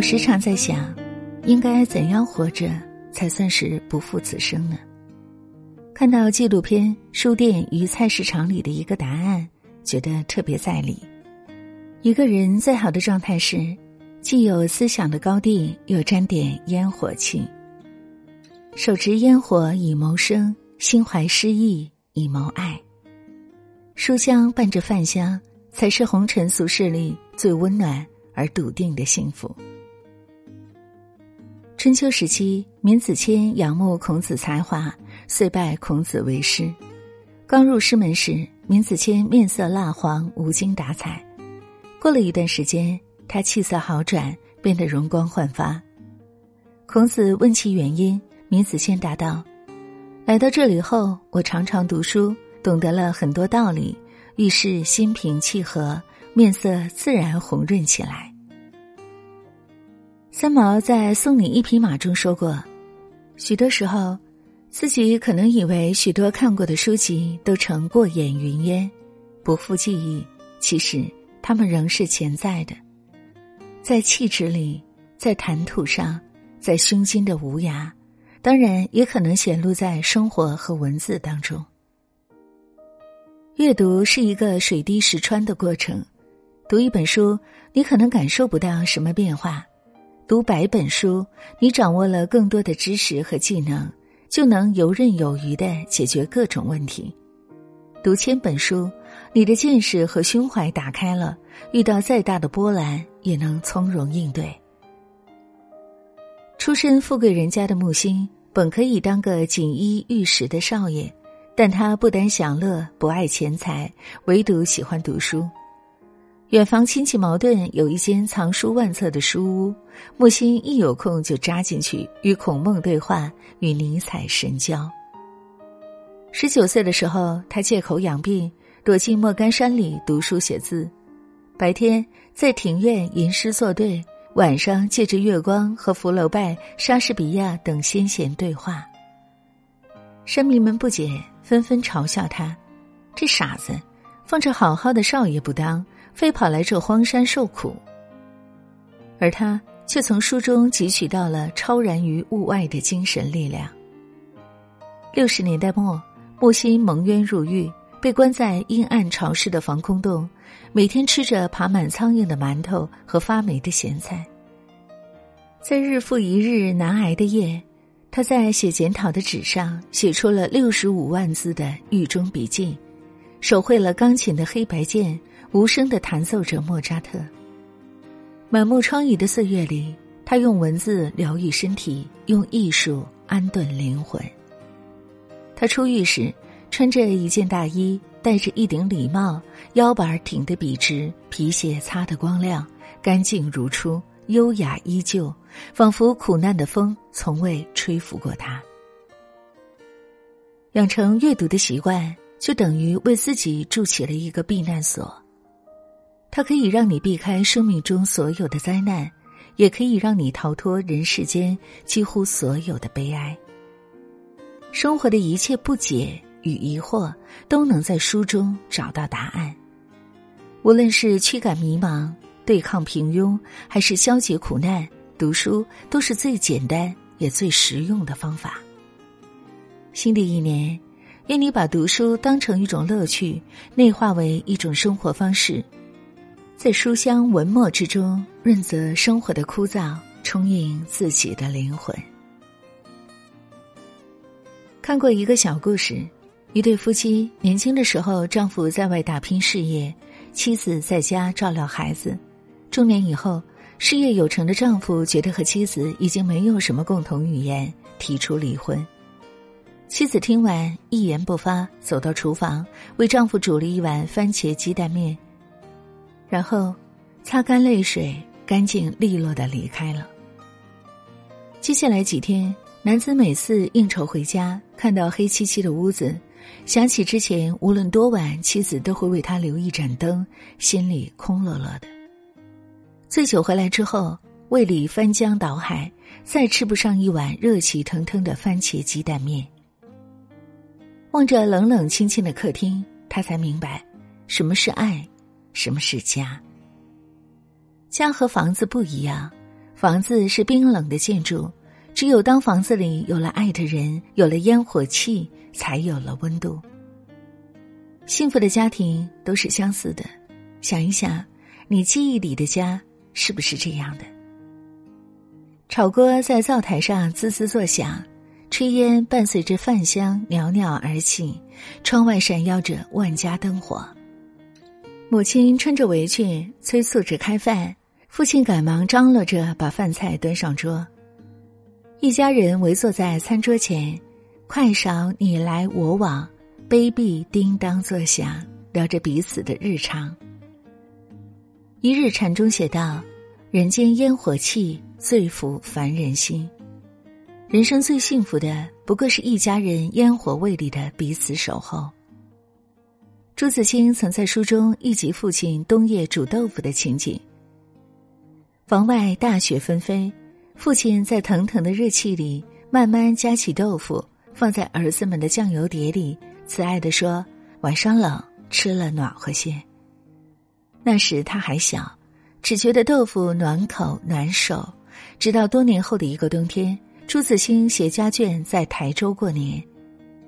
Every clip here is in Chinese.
我时常在想，应该怎样活着才算是不负此生呢？看到纪录片《书店与菜市场》里的一个答案，觉得特别在理。一个人最好的状态是，既有思想的高地，又沾点烟火气。手持烟火以谋生，心怀诗意以谋爱。书香伴着饭香，才是红尘俗世里最温暖而笃定的幸福。春秋时期，闵子骞仰慕孔子才华，遂拜孔子为师。刚入师门时，闵子骞面色蜡黄，无精打采。过了一段时间，他气色好转，变得容光焕发。孔子问其原因，闵子骞答道：“来到这里后，我常常读书，懂得了很多道理，遇事心平气和，面色自然红润起来。”三毛在《送你一匹马》中说过：“许多时候，自己可能以为许多看过的书籍都成过眼云烟，不复记忆，其实。”他们仍是潜在的，在气质里，在谈吐上，在胸襟的无涯，当然也可能显露在生活和文字当中。阅读是一个水滴石穿的过程，读一本书，你可能感受不到什么变化；读百本书，你掌握了更多的知识和技能，就能游刃有余的解决各种问题。读千本书，你的见识和胸怀打开了，遇到再大的波澜也能从容应对。出身富贵人家的木心，本可以当个锦衣玉食的少爷，但他不单享乐，不爱钱财，唯独喜欢读书。远房亲戚矛盾，有一间藏书万册的书屋，木心一有空就扎进去，与孔孟对话，与尼采神交。十九岁的时候，他借口养病，躲进莫干山里读书写字。白天在庭院吟诗作对，晚上借着月光和福楼拜、莎士比亚等先贤对话。山民们不解，纷纷嘲笑他：“这傻子，放着好好的少爷不当，非跑来这荒山受苦。”而他却从书中汲取到了超然于物外的精神力量。六十年代末。木心蒙冤入狱，被关在阴暗潮湿的防空洞，每天吃着爬满苍蝇的馒头和发霉的咸菜。在日复一日难挨的夜，他在写检讨的纸上写出了六十五万字的狱中笔记，手绘了钢琴的黑白键，无声的弹奏着莫扎特。满目疮痍的岁月里，他用文字疗愈身体，用艺术安顿灵魂。他出狱时，穿着一件大衣，戴着一顶礼帽，腰板挺得笔直，皮鞋擦得光亮，干净如初，优雅依旧，仿佛苦难的风从未吹拂过他。养成阅读的习惯，就等于为自己筑起了一个避难所。它可以让你避开生命中所有的灾难，也可以让你逃脱人世间几乎所有的悲哀。生活的一切不解与疑惑，都能在书中找到答案。无论是驱赶迷茫、对抗平庸，还是消解苦难，读书都是最简单也最实用的方法。新的一年，愿你把读书当成一种乐趣，内化为一种生活方式，在书香文墨之中润泽生活的枯燥，充盈自己的灵魂。看过一个小故事，一对夫妻年轻的时候，丈夫在外打拼事业，妻子在家照料孩子。中年以后，事业有成的丈夫觉得和妻子已经没有什么共同语言，提出离婚。妻子听完一言不发，走到厨房为丈夫煮了一碗番茄鸡蛋面，然后擦干泪水，干净利落的离开了。接下来几天。男子每次应酬回家，看到黑漆漆的屋子，想起之前无论多晚，妻子都会为他留一盏灯，心里空落落的。醉酒回来之后，胃里翻江倒海，再吃不上一碗热气腾腾的番茄鸡蛋面。望着冷冷清清的客厅，他才明白，什么是爱，什么是家。家和房子不一样。房子是冰冷的建筑，只有当房子里有了爱的人，有了烟火气，才有了温度。幸福的家庭都是相似的，想一想，你记忆里的家是不是这样的？炒锅在灶台上滋滋作响，炊烟伴随着饭香袅袅而起，窗外闪耀着万家灯火。母亲穿着围裙催促着开饭，父亲赶忙张罗着把饭菜端上桌。一家人围坐在餐桌前，筷勺你来我往，杯壁叮当作响，聊着彼此的日常。一日禅中写道：“人间烟火气。”最抚凡人心，人生最幸福的不过是一家人烟火味里的彼此守候。朱自清曾在书中忆及父亲冬夜煮豆腐的情景。房外大雪纷飞，父亲在腾腾的热气里慢慢夹起豆腐，放在儿子们的酱油碟里，慈爱地说：“晚上冷，吃了暖和些。”那时他还小，只觉得豆腐暖口暖手。直到多年后的一个冬天，朱自清携家眷在台州过年，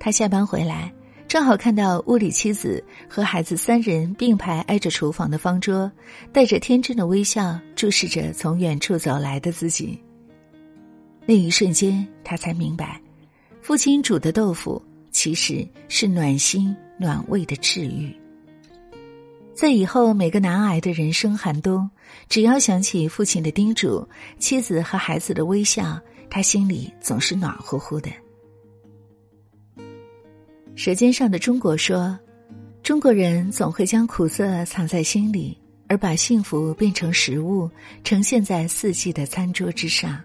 他下班回来，正好看到屋里妻子和孩子三人并排挨着厨房的方桌，带着天真的微笑注视着从远处走来的自己。那一瞬间，他才明白，父亲煮的豆腐其实是暖心暖胃的治愈。在以后每个难挨的人生寒冬，只要想起父亲的叮嘱、妻子和孩子的微笑，他心里总是暖乎乎的。《舌尖上的中国》说，中国人总会将苦涩藏在心里，而把幸福变成食物，呈现在四季的餐桌之上。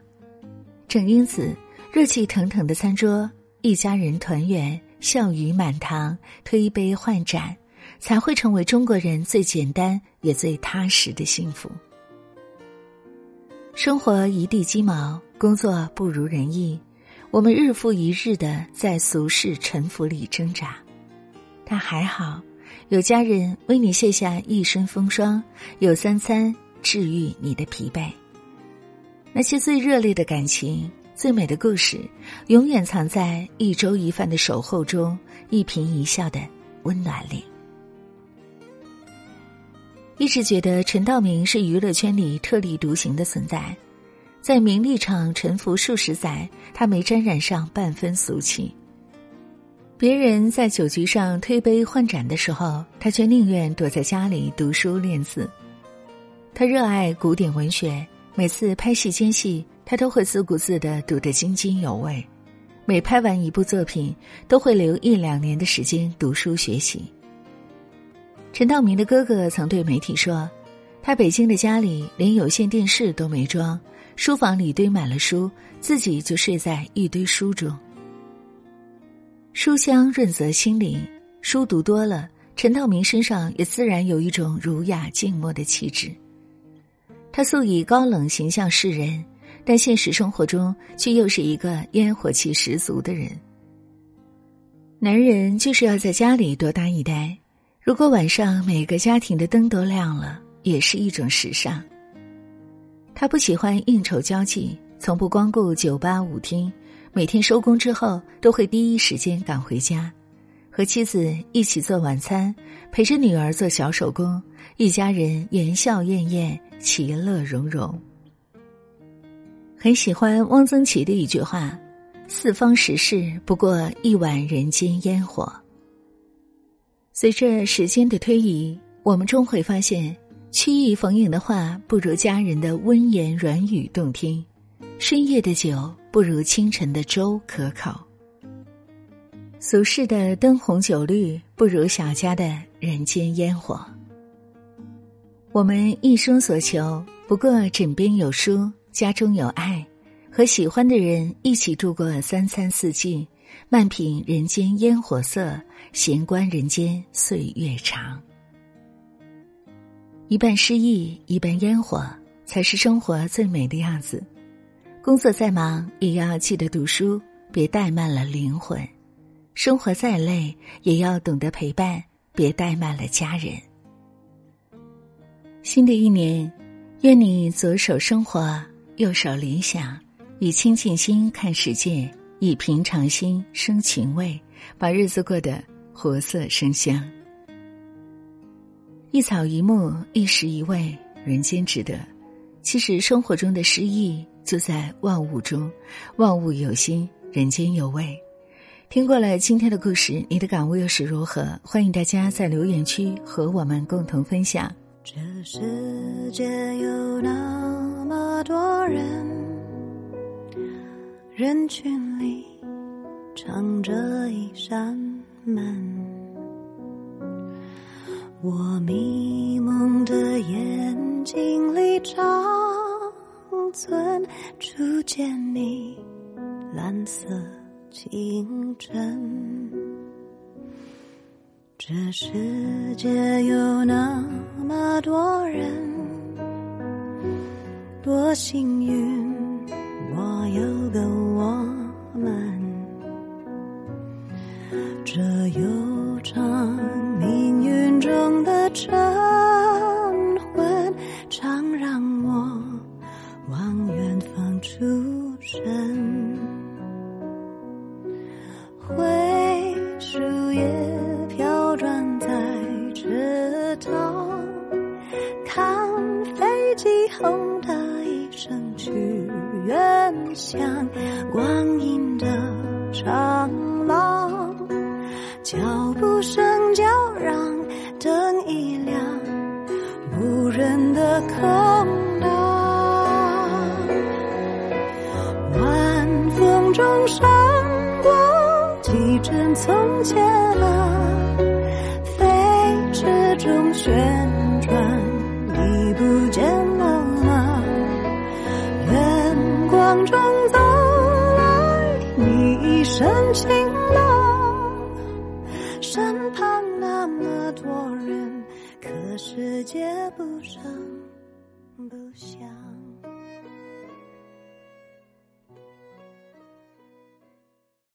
正因此，热气腾腾的餐桌，一家人团圆，笑语满堂，推杯换盏。才会成为中国人最简单也最踏实的幸福。生活一地鸡毛，工作不如人意，我们日复一日的在俗世沉浮里挣扎。但还好，有家人为你卸下一身风霜，有三餐治愈你的疲惫。那些最热烈的感情、最美的故事，永远藏在一粥一饭的守候中，一颦一笑的温暖里。一直觉得陈道明是娱乐圈里特立独行的存在，在名利场沉浮数十载，他没沾染上半分俗气。别人在酒局上推杯换盏的时候，他却宁愿躲在家里读书练字。他热爱古典文学，每次拍戏间隙，他都会自顾自的读得津津有味。每拍完一部作品，都会留一两年的时间读书学习。陈道明的哥哥曾对媒体说：“他北京的家里连有线电视都没装，书房里堆满了书，自己就睡在一堆书中。书香润泽心灵，书读多了，陈道明身上也自然有一种儒雅静默的气质。他素以高冷形象示人，但现实生活中却又是一个烟火气十足的人。男人就是要在家里多待一待。”如果晚上每个家庭的灯都亮了，也是一种时尚。他不喜欢应酬交际，从不光顾酒吧舞厅，每天收工之后都会第一时间赶回家，和妻子一起做晚餐，陪着女儿做小手工，一家人言笑晏晏，其乐融融。很喜欢汪曾祺的一句话：“四方时事不过一碗人间烟火。”随着时间的推移，我们终会发现，曲意逢迎的话不如家人的温言软语动听，深夜的酒不如清晨的粥可口，俗世的灯红酒绿不如小家的人间烟火。我们一生所求，不过枕边有书，家中有爱，和喜欢的人一起度过三餐四季。慢品人间烟火色，闲观人间岁月长。一半诗意，一半烟火，才是生活最美的样子。工作再忙，也要记得读书，别怠慢了灵魂；生活再累，也要懂得陪伴，别怠慢了家人。新的一年，愿你左手生活，右手理想，以清净心看世界，以平常心生情味，把日子过得活色生香。一草一木，一食一味，人间值得。其实生活中的诗意就在万物中，万物有心，人间有味。听过了今天的故事，你的感悟又是如何？欢迎大家在留言区和我们共同分享。这世界有那么多人，人群里藏着一扇门。我迷蒙的眼睛里长存初见你蓝色清晨。这世界有那么多人，多幸运，我有个我们。这悠长结了，飞驰中旋转，你不见了吗？远光中走来，你一身轻吗？身旁那么多人，可世界不声不响。